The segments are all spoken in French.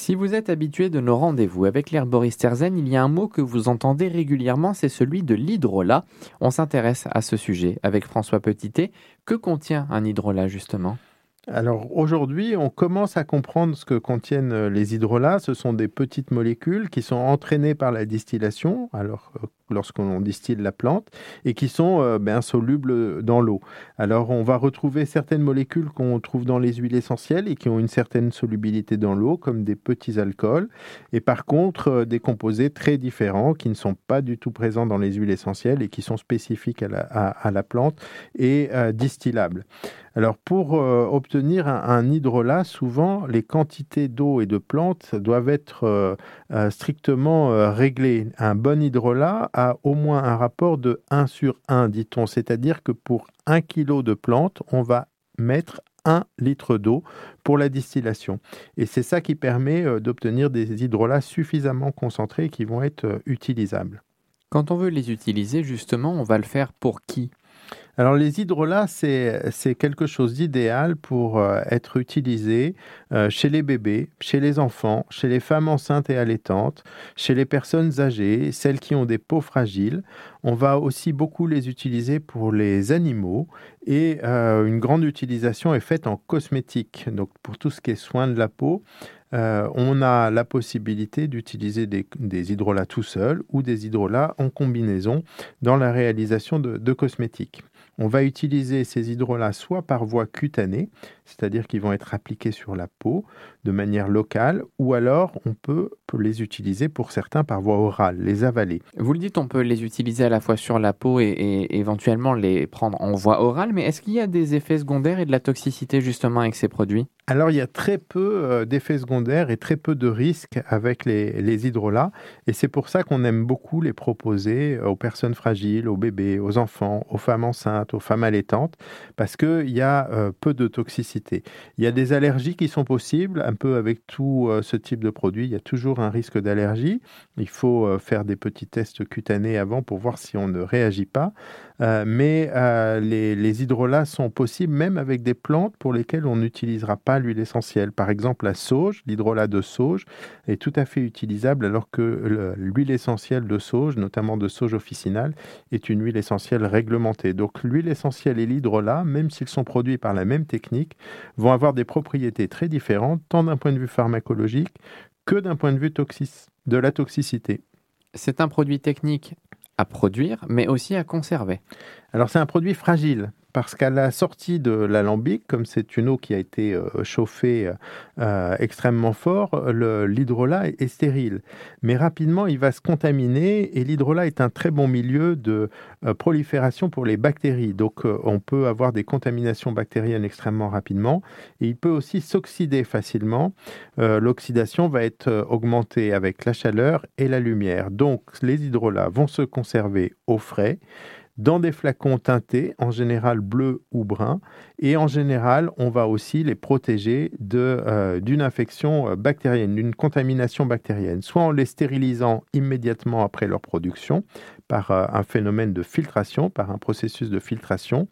Si vous êtes habitué de nos rendez-vous avec l'herboriste Erzen, il y a un mot que vous entendez régulièrement, c'est celui de l'hydrolat. On s'intéresse à ce sujet avec François Petitet. Que contient un hydrolat justement? Alors aujourd'hui, on commence à comprendre ce que contiennent euh, les hydrolats. Ce sont des petites molécules qui sont entraînées par la distillation, alors euh, lorsqu'on distille la plante, et qui sont euh, ben, solubles dans l'eau. Alors on va retrouver certaines molécules qu'on trouve dans les huiles essentielles et qui ont une certaine solubilité dans l'eau, comme des petits alcools, et par contre des composés très différents qui ne sont pas du tout présents dans les huiles essentielles et qui sont spécifiques à la, plante et distillables. Alors pour euh, obtenir un, hydrolat, souvent les quantités d'eau et de plantes doivent être euh, euh, strictement réglées. Un bon hydrolat a au moins un rapport de 1 sur 1, dit-on, c'est-à-dire que pour 1 kg de plantes, on va mettre 1 litre d'eau pour la distillation. Et c'est ça qui permet d'obtenir des hydrolats suffisamment concentrés qui vont être utilisables. Quand on veut les utiliser, justement, on va le faire pour qui? Alors les hydrolats, c'est quelque chose d'idéal pour euh, être utilisé euh, chez les bébés, chez les enfants, chez les femmes enceintes et allaitantes, chez les personnes âgées, celles qui ont des peaux fragiles. On va aussi beaucoup les utiliser pour les animaux et euh, une grande utilisation est faite en cosmétique, donc pour tout ce qui est soin de la peau. on a la possibilité d'utiliser des, hydrolats tout seuls ou des hydrolats en combinaison dans la réalisation de cosmétiques. On va utiliser ces hydrolats soit par voie cutanée, c'est-à-dire qu'ils vont être appliqués sur la peau de manière locale, ou alors on peut, les utiliser pour certains par voie orale, les avaler. Vous le dites, on peut les utiliser à la fois sur la peau et, éventuellement les prendre en voie orale, mais est-ce qu'il y a des effets secondaires et de la toxicité justement avec ces produits? Alors, il y a très peu euh, d'effets secondaires et très peu de risques avec les, les hydrolats. Et c'est pour ça qu'on aime beaucoup les proposer aux personnes fragiles, aux bébés, aux enfants, aux femmes enceintes, aux femmes allaitantes, parce qu'il y a euh, peu de toxicité. Il y a des allergies qui sont possibles, un peu avec tout euh, ce type de produit. Il y a toujours un risque d'allergie. Il faut faire des petits tests cutanés avant pour voir si on ne réagit pas. Mais les, les hydrolats sont possibles même avec des plantes pour lesquelles on n'utilisera pas l'huile essentielle. Par exemple, la sauge, l'hydrolat de sauge, est tout à fait utilisable alors que l'huile essentielle de sauge, notamment de sauge officinale, est une huile essentielle réglementée. Donc l'huile essentielle et l'hydrolat, même s'ils sont produits par la même technique, vont avoir des propriétés très différentes, tant d'un point de vue pharmacologique que d'un point de vue de la toxicité. C'est un produit technique à produire, mais aussi à conserver. Alors c'est un produit fragile parce qu'à la sortie de l'alambic, comme c'est une eau qui a été euh, chauffée euh, extrêmement fort, l'hydrolat est, stérile. Mais rapidement, il va se contaminer et l'hydrolat est un très bon milieu de euh, prolifération pour les bactéries. Donc on peut avoir des contaminations bactériennes extrêmement rapidement et il peut aussi s'oxyder facilement. L'oxydation va être augmentée avec la chaleur et la lumière. Donc les hydrolats vont se conserver au frais dans des flacons teintés, en général bleu ou brun. Et en général, on va aussi les protéger euh, d'une infection euh, bactérienne, d'une contamination bactérienne, soit en les stérilisant immédiatement après leur production par euh, un phénomène de filtration, par un processus de filtration,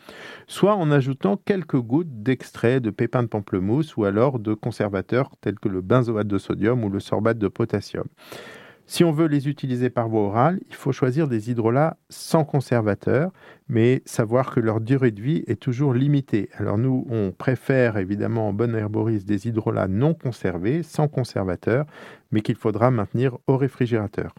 soit en ajoutant quelques gouttes d'extrait de pépins de pamplemousse ou alors de conservateurs tels que le benzoate de sodium ou le sorbate de potassium. Si on veut les utiliser par voie orale, il faut choisir des hydrolats sans conservateur, mais savoir que leur durée de vie est toujours limitée. Alors nous, on préfère évidemment en bonne herboriste des hydrolats non conservés, sans conservateur, mais qu'il faudra maintenir au réfrigérateur.